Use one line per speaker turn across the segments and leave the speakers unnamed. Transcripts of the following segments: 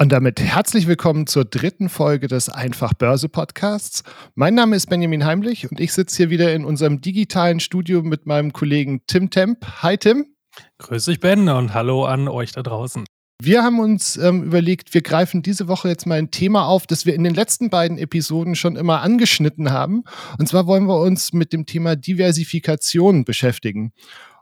Und damit herzlich willkommen zur dritten Folge des Einfach Börse Podcasts. Mein Name ist Benjamin Heimlich und ich sitze hier wieder in unserem digitalen Studio mit meinem Kollegen Tim Temp. Hi Tim.
Grüß dich Ben und hallo an euch da draußen.
Wir haben uns ähm, überlegt, wir greifen diese Woche jetzt mal ein Thema auf, das wir in den letzten beiden Episoden schon immer angeschnitten haben. Und zwar wollen wir uns mit dem Thema Diversifikation beschäftigen.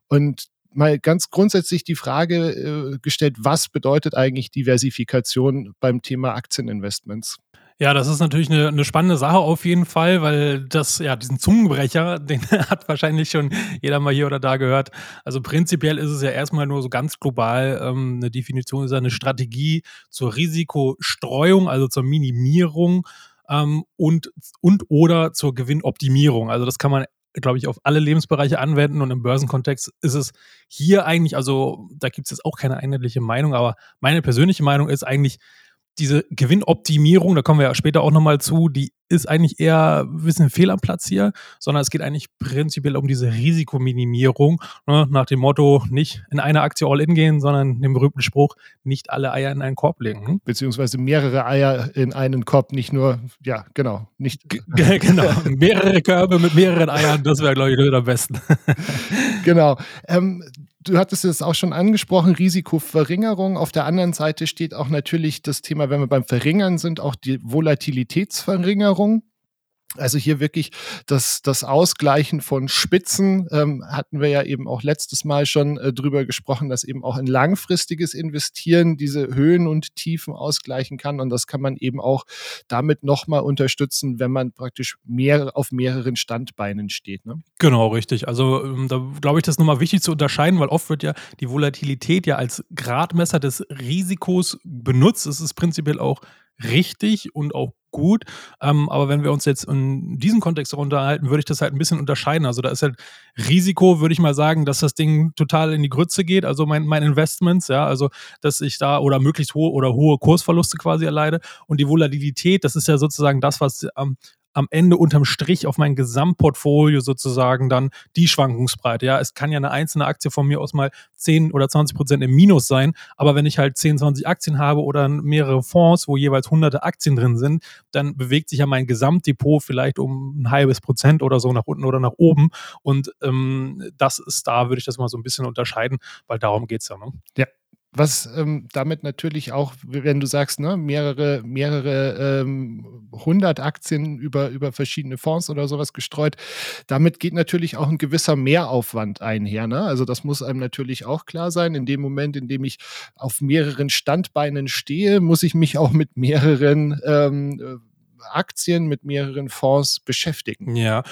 Und mal ganz grundsätzlich die Frage äh, gestellt, was bedeutet eigentlich Diversifikation beim Thema Aktieninvestments?
Ja, das ist natürlich eine, eine, spannende Sache auf jeden Fall, weil das, ja, diesen Zungenbrecher, den hat wahrscheinlich schon jeder mal hier oder da gehört. Also prinzipiell ist es ja erstmal nur so ganz global, ähm, eine Definition ist eine Strategie zur Risikostreuung, also zur Minimierung ähm, und, und oder zur Gewinnoptimierung. Also das kann man glaube ich, auf alle Lebensbereiche anwenden und im Börsenkontext ist es hier eigentlich, also da gibt es jetzt auch keine einheitliche Meinung, aber meine persönliche Meinung ist eigentlich, diese Gewinnoptimierung, da kommen wir ja später auch nochmal zu, die ist eigentlich eher ein bisschen fehl am Platz hier, sondern es geht eigentlich prinzipiell um diese Risikominimierung, ne, nach dem Motto, nicht in eine Aktie all in gehen, sondern dem berühmten Spruch, nicht alle Eier in einen Korb legen. Hm?
Beziehungsweise mehrere Eier in einen Korb, nicht nur, ja, genau, nicht.
genau, mehrere Körbe mit mehreren Eiern, das wäre, glaube ich, am besten.
genau. Ähm, du hattest es auch schon angesprochen, Risikoverringerung. Auf der anderen Seite steht auch natürlich das Thema, wenn wir beim Verringern sind, auch die Volatilitätsverringerung. Also hier wirklich das, das Ausgleichen von Spitzen ähm, hatten wir ja eben auch letztes Mal schon äh, drüber gesprochen, dass eben auch ein langfristiges Investieren diese Höhen und Tiefen ausgleichen kann. Und das kann man eben auch damit nochmal unterstützen, wenn man praktisch mehr auf mehreren Standbeinen steht. Ne?
Genau, richtig. Also ähm, da glaube ich, das ist nochmal wichtig zu unterscheiden, weil oft wird ja die Volatilität ja als Gradmesser des Risikos benutzt. Es ist prinzipiell auch richtig und auch gut. Ähm, aber wenn wir uns jetzt in diesem Kontext unterhalten, würde ich das halt ein bisschen unterscheiden. Also da ist halt Risiko, würde ich mal sagen, dass das Ding total in die Grütze geht. Also mein, mein Investments, ja, also dass ich da oder möglichst hohe oder hohe Kursverluste quasi erleide. Und die Volatilität, das ist ja sozusagen das, was ähm, am Ende unterm Strich auf mein Gesamtportfolio sozusagen dann die Schwankungsbreite. Ja, es kann ja eine einzelne Aktie von mir aus mal 10 oder 20 Prozent im Minus sein, aber wenn ich halt 10, 20 Aktien habe oder mehrere Fonds, wo jeweils hunderte Aktien drin sind, dann bewegt sich ja mein Gesamtdepot vielleicht um ein halbes Prozent oder so nach unten oder nach oben. Und ähm, das ist da, würde ich das mal so ein bisschen unterscheiden, weil darum geht es ja. Ne?
Ja, was ähm, damit natürlich auch, wenn du sagst, ne, mehrere, mehrere ähm, hundert Aktien über, über verschiedene Fonds oder sowas gestreut, damit geht natürlich auch ein gewisser Mehraufwand einher. Ne? Also das muss einem natürlich auch klar sein. In dem Moment, in dem ich auf mehreren Standbeinen stehe, muss ich mich auch mit mehreren ähm, Aktien mit mehreren Fonds beschäftigen.
Ja,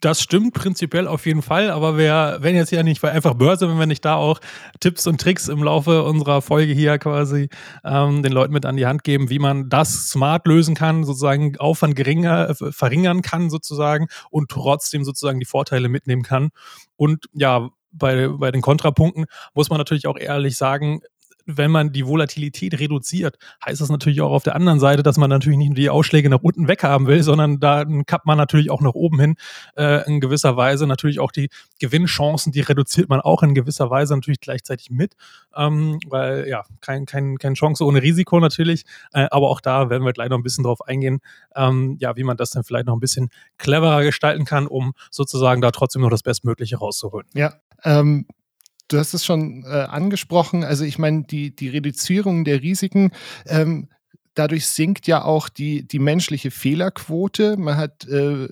das stimmt prinzipiell auf jeden Fall, aber wir wenn jetzt ja nicht bei einfach Börse, wenn wir nicht da auch Tipps und Tricks im Laufe unserer Folge hier quasi ähm, den Leuten mit an die Hand geben, wie man das smart lösen kann, sozusagen Aufwand geringer, äh, verringern kann sozusagen und trotzdem sozusagen die Vorteile mitnehmen kann. Und ja, bei, bei den Kontrapunkten muss man natürlich auch ehrlich sagen, wenn man die Volatilität reduziert, heißt das natürlich auch auf der anderen Seite, dass man natürlich nicht nur die Ausschläge nach unten weghaben will, sondern da kappt man natürlich auch nach oben hin äh, in gewisser Weise. Natürlich auch die Gewinnchancen, die reduziert man auch in gewisser Weise natürlich gleichzeitig mit, ähm, weil ja, kein, kein, keine Chance ohne Risiko natürlich, äh, aber auch da werden wir gleich noch ein bisschen drauf eingehen, ähm, ja, wie man das dann vielleicht noch ein bisschen cleverer gestalten kann, um sozusagen da trotzdem noch das Bestmögliche rauszuholen.
Ja, ähm, du hast es schon äh, angesprochen, also ich meine, die, die Reduzierung der Risiken, ähm, dadurch sinkt ja auch die, die menschliche Fehlerquote. Man hat äh,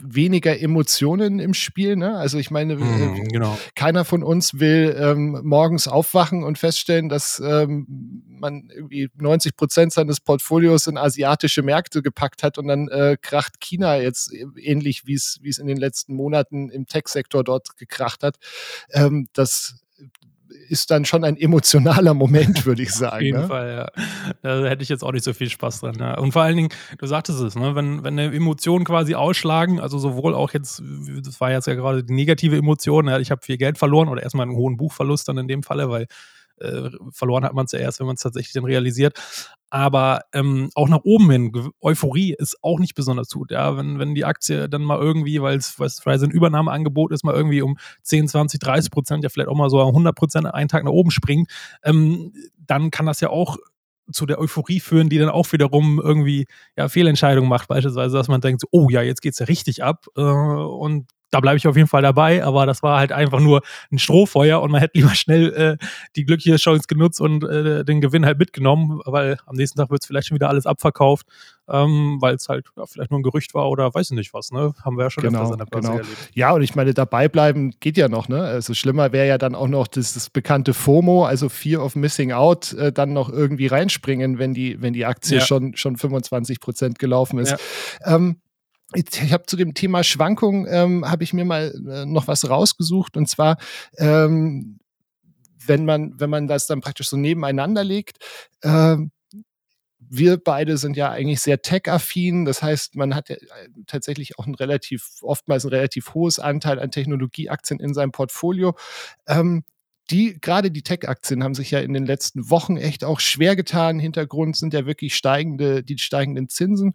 weniger Emotionen im Spiel. Ne? Also ich meine, mm, genau. keiner von uns will ähm, morgens aufwachen und feststellen, dass ähm, man irgendwie 90 Prozent seines Portfolios in asiatische Märkte gepackt hat und dann äh, kracht China jetzt ähnlich, wie es in den letzten Monaten im Tech-Sektor dort gekracht hat. Ähm, das ist dann schon ein emotionaler Moment, würde ich sagen. Auf
jeden
ne?
Fall, ja. Da hätte ich jetzt auch nicht so viel Spaß dran. Ja. Und vor allen Dingen, du sagtest es, ne, wenn, wenn Emotionen quasi ausschlagen, also sowohl auch jetzt, das war jetzt ja gerade die negative Emotion, ja, ich habe viel Geld verloren oder erstmal einen hohen Buchverlust dann in dem Falle, weil äh, verloren hat man es ja erst, wenn man es tatsächlich dann realisiert. Aber ähm, auch nach oben hin, Euphorie ist auch nicht besonders gut. Ja, wenn, wenn die Aktie dann mal irgendwie, weil es ein Übernahmeangebot ist, mal irgendwie um 10, 20, 30 Prozent, ja vielleicht auch mal so 100 Prozent einen Tag nach oben springt, ähm, dann kann das ja auch zu der Euphorie führen, die dann auch wiederum irgendwie ja, Fehlentscheidungen macht, beispielsweise, dass man denkt, so, oh ja, jetzt geht es ja richtig ab äh, und da bleibe ich auf jeden Fall dabei, aber das war halt einfach nur ein Strohfeuer und man hätte lieber schnell äh, die glückliche Chance genutzt und äh, den Gewinn halt mitgenommen, weil am nächsten Tag wird es vielleicht schon wieder alles abverkauft, ähm, weil es halt ja, vielleicht nur ein Gerücht war oder weiß ich nicht was, ne? Haben wir ja schon
genau, öfters an der Börse genau. erlebt. Ja, und ich meine, dabei bleiben geht ja noch, ne? Also schlimmer wäre ja dann auch noch das, das, bekannte FOMO, also Fear of Missing Out, äh, dann noch irgendwie reinspringen, wenn die, wenn die Aktie ja. schon, schon 25 Prozent gelaufen ist. Ja. Ähm, ich habe zu dem Thema Schwankung ähm, habe ich mir mal äh, noch was rausgesucht und zwar ähm, wenn man wenn man das dann praktisch so nebeneinander legt äh, wir beide sind ja eigentlich sehr tech-affin. Das heißt, man hat ja äh, tatsächlich auch ein relativ, oftmals ein relativ hohes Anteil an Technologieaktien in seinem Portfolio. Ähm, die, gerade die Tech-Aktien haben sich ja in den letzten Wochen echt auch schwer getan. Hintergrund sind ja wirklich steigende, die steigenden Zinsen.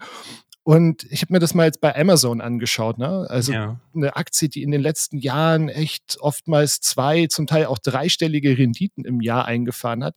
Und ich habe mir das mal jetzt bei Amazon angeschaut. Ne? Also ja. eine Aktie, die in den letzten Jahren echt oftmals zwei, zum Teil auch dreistellige Renditen im Jahr eingefahren hat.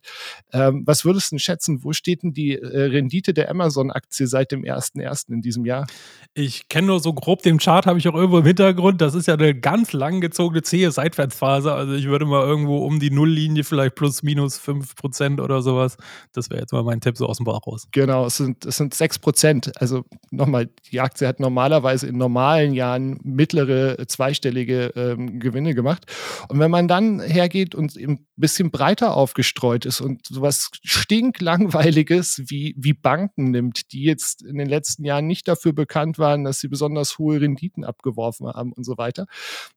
Ähm, was würdest du denn schätzen? Wo steht denn die äh, Rendite der Amazon-Aktie seit dem 1.1. in diesem Jahr?
Ich kenne nur so grob den Chart, habe ich auch irgendwo im Hintergrund. Das ist ja eine ganz lang gezogene zähe Seitwärtsphase. Also ich würde mal irgendwo um die Nulllinie vielleicht plus minus 5 Prozent oder sowas. Das wäre jetzt mal mein Tipp so aus dem Bauch raus.
Genau, es sind, es sind 6 Prozent. Also nochmal, die Aktie hat normalerweise in normalen Jahren mittlere äh, zweistellige ähm, Gewinne gemacht. Und wenn man dann hergeht und ein bisschen breiter aufgestreut ist und sowas stinklangweiliges wie, wie Banken nimmt, die jetzt in den letzten Jahren nicht dafür bekannt waren, dass sie besonders hohe Renditen abgeworfen haben und so weiter,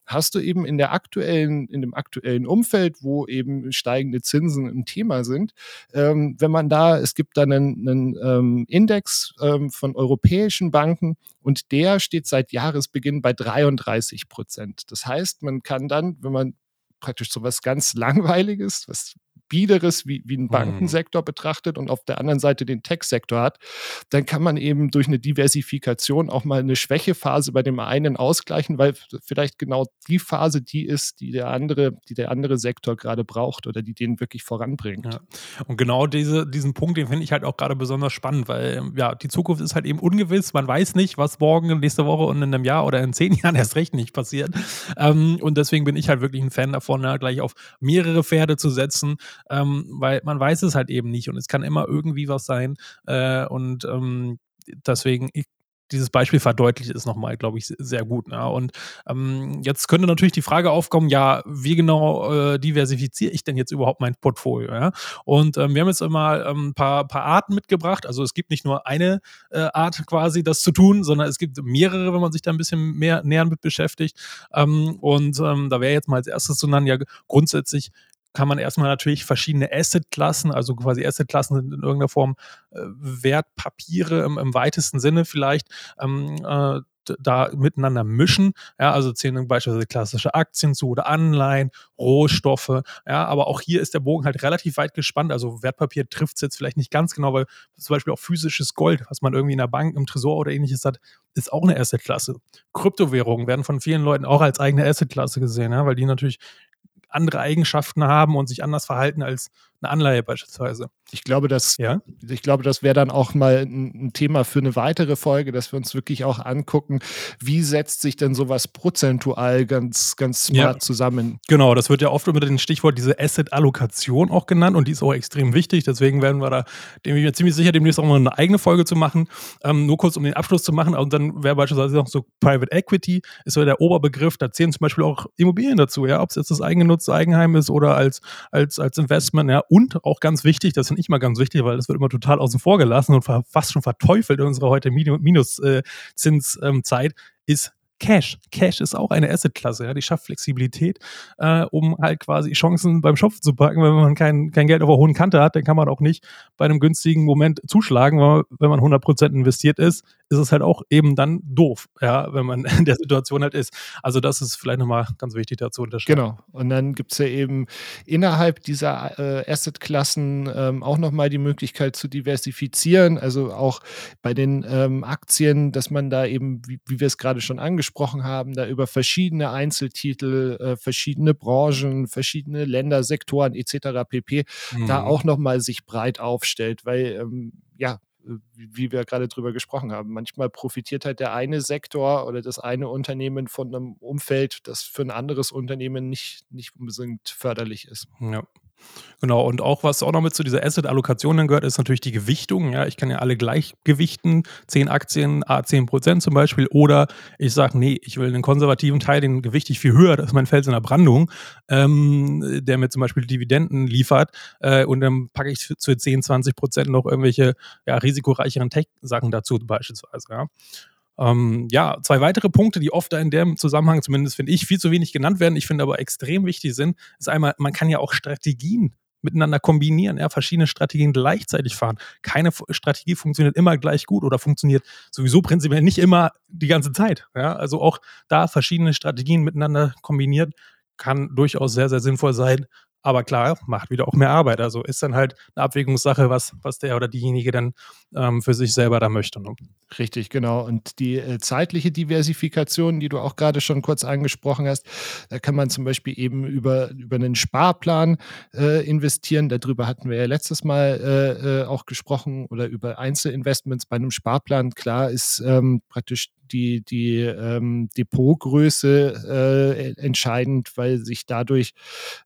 hast du eben in der aktuellen, in dem aktuellen Umfeld, wo eben steigende Zinsen ein Thema sind, ähm, wenn man da, es gibt da einen, einen ähm, Index ähm, von europäischen europäischen Banken und der steht seit Jahresbeginn bei 33 Prozent. Das heißt, man kann dann, wenn man praktisch so was ganz Langweiliges, was Biederes wie, wie einen mhm. Bankensektor mhm. betrachtet und auf der anderen Seite den Tech-Sektor hat, dann kann man eben durch eine Diversifikation auch mal eine Schwächephase bei dem einen ausgleichen, weil vielleicht genau die Phase die ist, die der andere, die der andere Sektor gerade braucht oder die den wirklich voranbringt.
Ja. Und genau diese, diesen Punkt, den finde ich halt auch gerade besonders spannend, weil ja, die Zukunft ist halt eben ungewiss. Man weiß nicht, was morgen, nächste Woche und in einem Jahr oder in zehn Jahren erst recht nicht passiert. Ähm, und deswegen bin ich halt wirklich ein Fan davon, ja, gleich auf mehrere Pferde zu setzen, ähm, weil man weiß es halt eben nicht und es kann immer irgendwie was sein. Äh, und ähm, deswegen, ich, dieses Beispiel verdeutlicht es nochmal, glaube ich, sehr gut. Ne? Und ähm, jetzt könnte natürlich die Frage aufkommen, ja, wie genau äh, diversifiziere ich denn jetzt überhaupt mein Portfolio? Ja? Und ähm, wir haben jetzt immer ein ähm, paar, paar Arten mitgebracht. Also es gibt nicht nur eine äh, Art quasi, das zu tun, sondern es gibt mehrere, wenn man sich da ein bisschen mehr näher mit beschäftigt. Ähm, und ähm, da wäre jetzt mal als erstes zu nennen, ja, grundsätzlich kann man erstmal natürlich verschiedene Assetklassen, also quasi Assetklassen sind in irgendeiner Form äh, Wertpapiere im, im, weitesten Sinne vielleicht, ähm, äh, da miteinander mischen. Ja, also zählen beispielsweise klassische Aktien zu oder Anleihen, Rohstoffe. Ja, aber auch hier ist der Bogen halt relativ weit gespannt. Also Wertpapier trifft es jetzt vielleicht nicht ganz genau, weil zum Beispiel auch physisches Gold, was man irgendwie in der Bank, im Tresor oder ähnliches hat, ist auch eine Assetklasse. Kryptowährungen werden von vielen Leuten auch als eigene Assetklasse gesehen, ja, weil die natürlich andere Eigenschaften haben und sich anders verhalten als eine Anleihe beispielsweise.
Ich glaube, das, ja? ich glaube, das wäre dann auch mal ein, Thema für eine weitere Folge, dass wir uns wirklich auch angucken, wie setzt sich denn sowas prozentual ganz, ganz smart ja. zusammen.
Genau, das wird ja oft unter dem Stichwort diese Asset-Allokation auch genannt und die ist auch extrem wichtig. Deswegen werden wir da, dem ich mir ziemlich sicher, demnächst auch mal eine eigene Folge zu machen. Ähm, nur kurz, um den Abschluss zu machen. Und dann wäre beispielsweise noch so Private Equity, ist so der Oberbegriff. Da zählen zum Beispiel auch Immobilien dazu, ja, ob es jetzt das eigengenutzte Eigenheim ist oder als, als, als Investment, ja. Und auch ganz wichtig, das finde ich mal ganz wichtig, weil das wird immer total außen vor gelassen und fast schon verteufelt in unserer heute Minuszinszeit, ähm, ist Cash. Cash ist auch eine Assetklasse, ja, die schafft Flexibilität, äh, um halt quasi Chancen beim Schopf zu packen. Wenn man kein, kein Geld auf der hohen Kante hat, dann kann man auch nicht bei einem günstigen Moment zuschlagen, weil wenn man 100% investiert ist, ist es halt auch eben dann doof, ja, wenn man in der Situation halt ist. Also das ist vielleicht nochmal ganz wichtig dazu unterscheiden.
Genau. Und dann gibt es ja eben innerhalb dieser äh, Assetklassen ähm, auch nochmal die Möglichkeit zu diversifizieren. Also auch bei den ähm, Aktien, dass man da eben, wie, wie wir es gerade schon angesprochen haben, da über verschiedene Einzeltitel, äh, verschiedene Branchen, verschiedene Länder, Sektoren etc. pp. Mhm. da auch nochmal sich breit aufstellt, weil ähm, ja, wie wir gerade drüber gesprochen haben. Manchmal profitiert halt der eine Sektor oder das eine Unternehmen von einem Umfeld, das für ein anderes Unternehmen nicht, nicht unbedingt förderlich ist.
Ja. Genau, und auch was auch noch mit zu dieser Asset-Allokation dann gehört, ist natürlich die Gewichtung. Ja, ich kann ja alle gleich gewichten, 10 Aktien, A 10 Prozent zum Beispiel, oder ich sage, nee, ich will einen konservativen Teil, den gewichte ich viel höher, das ist mein Fels in der Brandung, ähm, der mir zum Beispiel Dividenden liefert, äh, und dann packe ich zu 10, 20 Prozent noch irgendwelche ja, risikoreicheren Tech-Sachen dazu beispielsweise. Ja. Ähm, ja, zwei weitere Punkte, die oft in dem Zusammenhang, zumindest finde ich, viel zu wenig genannt werden, ich finde aber extrem wichtig sind, ist einmal, man kann ja auch Strategien miteinander kombinieren, ja, verschiedene Strategien gleichzeitig fahren. Keine Strategie funktioniert immer gleich gut oder funktioniert sowieso prinzipiell nicht immer die ganze Zeit. Ja, also auch da verschiedene Strategien miteinander kombiniert kann durchaus sehr, sehr sinnvoll sein, aber klar, macht wieder auch mehr Arbeit. Also ist dann halt eine Abwägungssache, was, was der oder diejenige dann ähm, für sich selber da möchte. Ne?
Richtig, genau. Und die äh, zeitliche Diversifikation, die du auch gerade schon kurz angesprochen hast, da kann man zum Beispiel eben über, über einen Sparplan äh, investieren. Darüber hatten wir ja letztes Mal äh, äh auch gesprochen oder über Einzelinvestments bei einem Sparplan. Klar ist ähm, praktisch die, die ähm, Depotgröße äh, entscheidend, weil sich dadurch,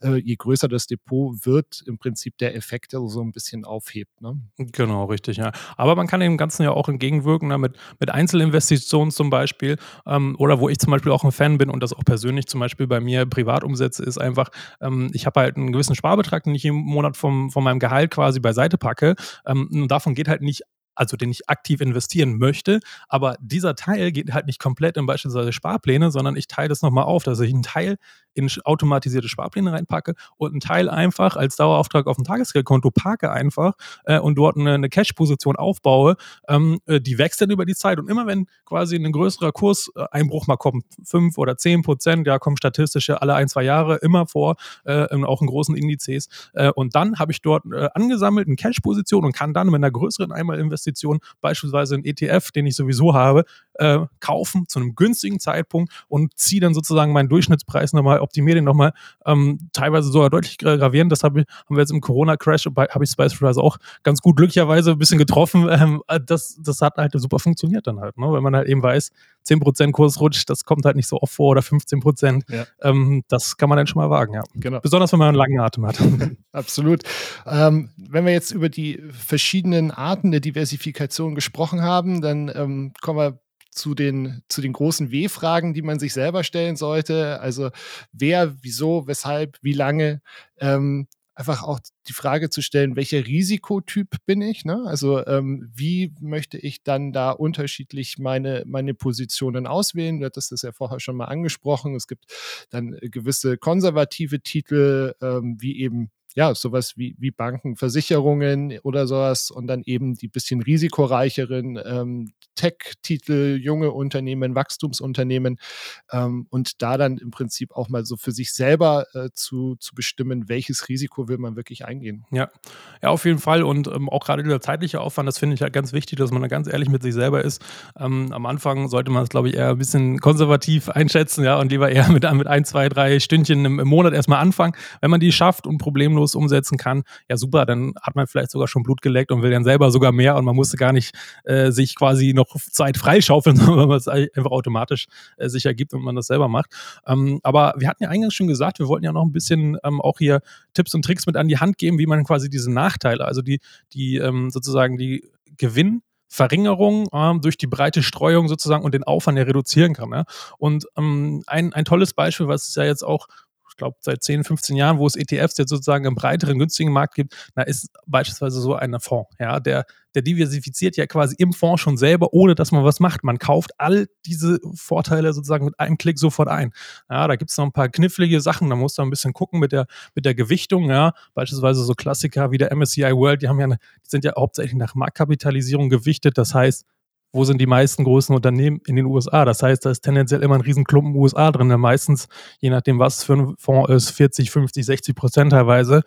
äh, je größer das Depot wird, im Prinzip der Effekt so ein bisschen aufhebt. Ne?
Genau, richtig, ja. Aber man kann dem Ganzen ja auch entgegenwirken, ne, mit, mit Einzelinvestitionen zum Beispiel. Ähm, oder wo ich zum Beispiel auch ein Fan bin und das auch persönlich zum Beispiel bei mir privat umsetze, ist einfach, ähm, ich habe halt einen gewissen Sparbetrag, den ich im Monat vom, von meinem Gehalt quasi beiseite packe. Ähm, und davon geht halt nicht also den ich aktiv investieren möchte. Aber dieser Teil geht halt nicht komplett in beispielsweise Sparpläne, sondern ich teile das nochmal auf, dass ich einen Teil in automatisierte Sparpläne reinpacke und einen Teil einfach als Dauerauftrag auf ein Tagesgeldkonto parke einfach äh, und dort eine, eine Cash-Position aufbaue, ähm, äh, die wächst dann über die Zeit. Und immer wenn quasi ein größerer Kurseinbruch mal kommt, fünf oder zehn Prozent, ja, kommen statistische alle ein, zwei Jahre immer vor, äh, auch in großen Indizes. Äh, und dann habe ich dort äh, angesammelt eine Cash-Position und kann dann mit einer größeren Einmalinvestition, beispielsweise einen ETF, den ich sowieso habe, äh, kaufen zu einem günstigen Zeitpunkt und ziehe dann sozusagen meinen Durchschnittspreis nochmal, optimiere den nochmal, ähm, teilweise sogar deutlich gravierend. Das hab ich, haben wir jetzt im Corona-Crash, habe ich beispielsweise auch ganz gut glücklicherweise ein bisschen getroffen. Ähm, das, das hat halt super funktioniert dann halt, ne? wenn man halt eben weiß, 10% Kursrutsch, das kommt halt nicht so oft vor oder 15%. Ja. Ähm, das kann man dann schon mal wagen, ja. Genau. Besonders wenn man einen langen Atem hat.
Absolut. Ähm, wenn wir jetzt über die verschiedenen Arten der Diversifikation gesprochen haben, dann ähm, kommen wir zu den, zu den großen W-Fragen, die man sich selber stellen sollte. Also wer, wieso, weshalb, wie lange. Ähm, einfach auch die Frage zu stellen, welcher Risikotyp bin ich? Ne? Also ähm, wie möchte ich dann da unterschiedlich meine, meine Positionen auswählen? Du hattest das ja vorher schon mal angesprochen. Es gibt dann gewisse konservative Titel, ähm, wie eben ja, sowas wie, wie Banken, Versicherungen oder sowas und dann eben die bisschen risikoreicheren ähm, Tech-Titel, junge Unternehmen, Wachstumsunternehmen ähm, und da dann im Prinzip auch mal so für sich selber äh, zu, zu bestimmen, welches Risiko will man wirklich eingehen.
Ja, ja auf jeden Fall und ähm, auch gerade dieser zeitliche Aufwand, das finde ich halt ganz wichtig, dass man da ganz ehrlich mit sich selber ist. Ähm, am Anfang sollte man es, glaube ich, eher ein bisschen konservativ einschätzen ja, und lieber eher mit, mit ein, zwei, drei Stündchen im, im Monat erstmal anfangen. Wenn man die schafft und problemlos umsetzen kann, ja super, dann hat man vielleicht sogar schon Blut geleckt und will dann selber sogar mehr und man musste gar nicht äh, sich quasi noch Zeit freischaufeln, sondern man es einfach automatisch äh, sich ergibt und man das selber macht. Ähm, aber wir hatten ja eingangs schon gesagt, wir wollten ja noch ein bisschen ähm, auch hier Tipps und Tricks mit an die Hand geben, wie man quasi diese Nachteile, also die, die ähm, sozusagen die Gewinn Verringerung ähm, durch die breite Streuung sozusagen und den Aufwand ja reduzieren kann. Ja? Und ähm, ein, ein tolles Beispiel, was ja jetzt auch glaube, seit 10, 15 Jahren, wo es ETFs jetzt sozusagen im breiteren, günstigen Markt gibt, da ist beispielsweise so ein Fonds, ja, der, der diversifiziert ja quasi im Fonds schon selber, ohne dass man was macht. Man kauft all diese Vorteile sozusagen mit einem Klick sofort ein. Ja, da gibt es noch ein paar knifflige Sachen, da muss man ein bisschen gucken mit der, mit der Gewichtung, ja, beispielsweise so Klassiker wie der MSCI World, die haben ja die sind ja hauptsächlich nach Marktkapitalisierung gewichtet, das heißt, wo sind die meisten großen Unternehmen in den USA. Das heißt, da ist tendenziell immer ein Riesenklumpen USA drin, meistens, je nachdem, was für ein Fonds ist, 40, 50, 60 Prozent teilweise.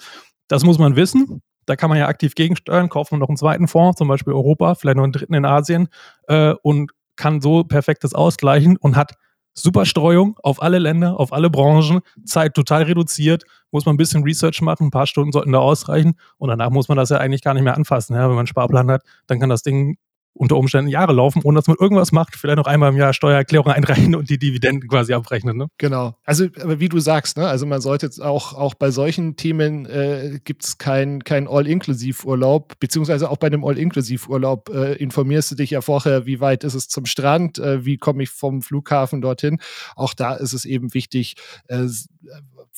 Das muss man wissen. Da kann man ja aktiv gegensteuern, kauft man noch einen zweiten Fonds, zum Beispiel Europa, vielleicht noch einen dritten in Asien äh, und kann so perfektes ausgleichen und hat super Streuung auf alle Länder, auf alle Branchen, Zeit total reduziert, muss man ein bisschen Research machen, ein paar Stunden sollten da ausreichen und danach muss man das ja eigentlich gar nicht mehr anfassen. Ja? Wenn man einen Sparplan hat, dann kann das Ding unter Umständen Jahre laufen, ohne dass man irgendwas macht, vielleicht noch einmal im Jahr Steuererklärung einreichen und die Dividenden quasi abrechnen. Ne?
Genau. Also wie du sagst, ne? also man sollte auch, auch bei solchen Themen äh, gibt es keinen kein All-Inklusiv-Urlaub, beziehungsweise auch bei einem All-Inklusiv-Urlaub äh, informierst du dich ja vorher, wie weit ist es zum Strand, äh, wie komme ich vom Flughafen dorthin. Auch da ist es eben wichtig, äh,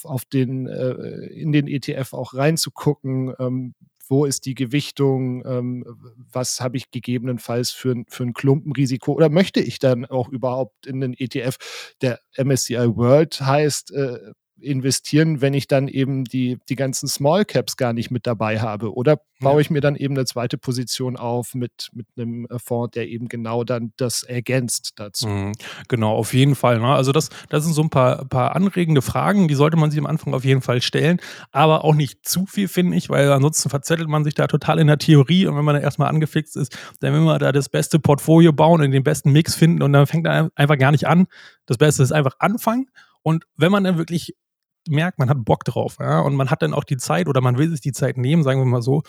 auf den, äh, in den ETF auch reinzugucken, ähm, wo ist die Gewichtung, ähm, was habe ich gegebenenfalls für, für ein Klumpenrisiko oder möchte ich dann auch überhaupt in den ETF, der MSCI World heißt, äh, investieren, wenn ich dann eben die, die ganzen Small Caps gar nicht mit dabei habe? Oder baue ich mir dann eben eine zweite Position auf mit, mit einem äh, Fonds, der eben genau dann das ergänzt dazu? Mhm,
genau, auf jeden Fall. Ne? Also das, das sind so ein paar, paar anregende Fragen, die sollte man sich am Anfang auf jeden Fall stellen, aber auch nicht zu viel, finde ich, weil ansonsten verzettelt man sich da total in der Theorie und wenn man da erstmal angefixt ist, dann will man da das beste Portfolio bauen und den besten Mix finden und dann fängt er einfach gar nicht an. Das Beste ist einfach anfangen und wenn man dann wirklich merkt, man hat Bock drauf, ja, und man hat dann auch die Zeit oder man will sich die Zeit nehmen, sagen wir mal so,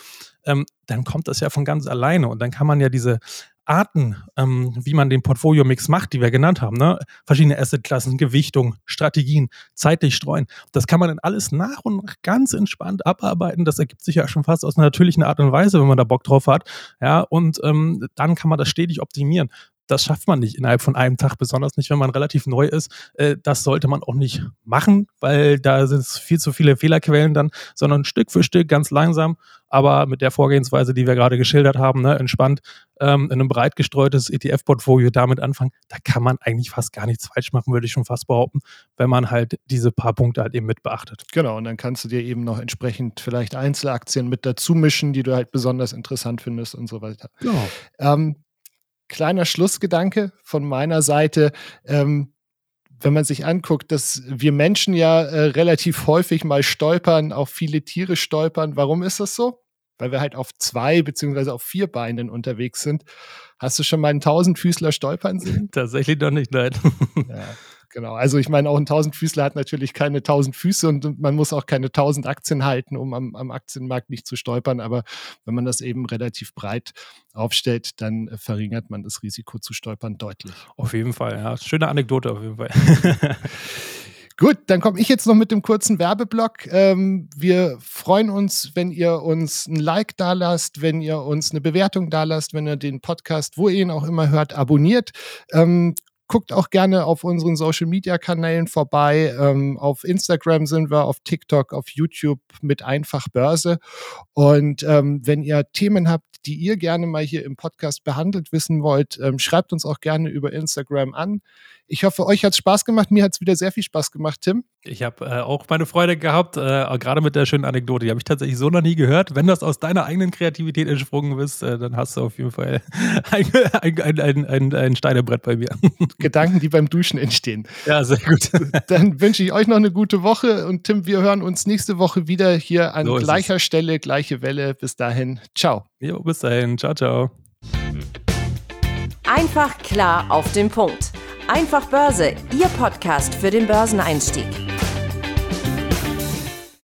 ähm, dann kommt das ja von ganz alleine und dann kann man ja diese Arten, ähm, wie man den Portfolio-Mix macht, die wir genannt haben, ne? verschiedene Assetklassen, Gewichtung, Strategien, zeitlich streuen, das kann man dann alles nach und nach ganz entspannt abarbeiten. Das ergibt sich ja schon fast aus einer natürlichen Art und Weise, wenn man da Bock drauf hat. Ja, und ähm, dann kann man das stetig optimieren das schafft man nicht innerhalb von einem Tag, besonders nicht, wenn man relativ neu ist. Äh, das sollte man auch nicht machen, weil da sind viel zu viele Fehlerquellen dann, sondern Stück für Stück ganz langsam, aber mit der Vorgehensweise, die wir gerade geschildert haben, ne, entspannt ähm, in einem breit gestreutes ETF-Portfolio damit anfangen. Da kann man eigentlich fast gar nichts falsch machen, würde ich schon fast behaupten, wenn man halt diese paar Punkte halt eben mit beachtet.
Genau, und dann kannst du dir eben noch entsprechend vielleicht Einzelaktien mit dazu mischen, die du halt besonders interessant findest und so weiter. Genau. Ähm, kleiner Schlussgedanke von meiner Seite. Ähm, wenn man sich anguckt, dass wir Menschen ja äh, relativ häufig mal stolpern, auch viele Tiere stolpern. Warum ist das so? Weil wir halt auf zwei beziehungsweise auf vier Beinen unterwegs sind. Hast du schon mal einen Tausendfüßler stolpern sehen?
Tatsächlich noch nicht, nein.
Ja. Genau. Also ich meine, auch ein Tausendfüßler hat natürlich keine tausend Füße und man muss auch keine tausend Aktien halten, um am, am, Aktienmarkt nicht zu stolpern. Aber wenn man das eben relativ breit aufstellt, dann äh, verringert man das Risiko zu stolpern deutlich.
Auf jeden Fall, ja. Schöne Anekdote auf jeden Fall.
Gut, dann komme ich jetzt noch mit dem kurzen Werbeblock. Ähm, wir freuen uns, wenn ihr uns ein Like da lasst, wenn ihr uns eine Bewertung da lasst, wenn ihr den Podcast, wo ihr ihn auch immer hört, abonniert. Ähm, Guckt auch gerne auf unseren Social Media Kanälen vorbei. Ähm, auf Instagram sind wir, auf TikTok, auf YouTube mit Einfach Börse. Und ähm, wenn ihr Themen habt, die ihr gerne mal hier im Podcast behandelt wissen wollt, ähm, schreibt uns auch gerne über Instagram an. Ich hoffe, euch hat es Spaß gemacht. Mir hat es wieder sehr viel Spaß gemacht, Tim.
Ich habe äh, auch meine Freude gehabt, äh, gerade mit der schönen Anekdote. Die habe ich tatsächlich so noch nie gehört. Wenn das aus deiner eigenen Kreativität entsprungen ist, äh, dann hast du auf jeden Fall ein, ein, ein, ein, ein Steinebrett bei mir.
Gedanken, die beim Duschen entstehen.
Ja, sehr gut.
Dann wünsche ich euch noch eine gute Woche und Tim, wir hören uns nächste Woche wieder hier an so gleicher Stelle, gleiche Welle. Bis dahin, ciao.
Jo, bis dahin, ciao, ciao.
Einfach klar auf den Punkt. Einfach Börse, Ihr Podcast für den Börseneinstieg.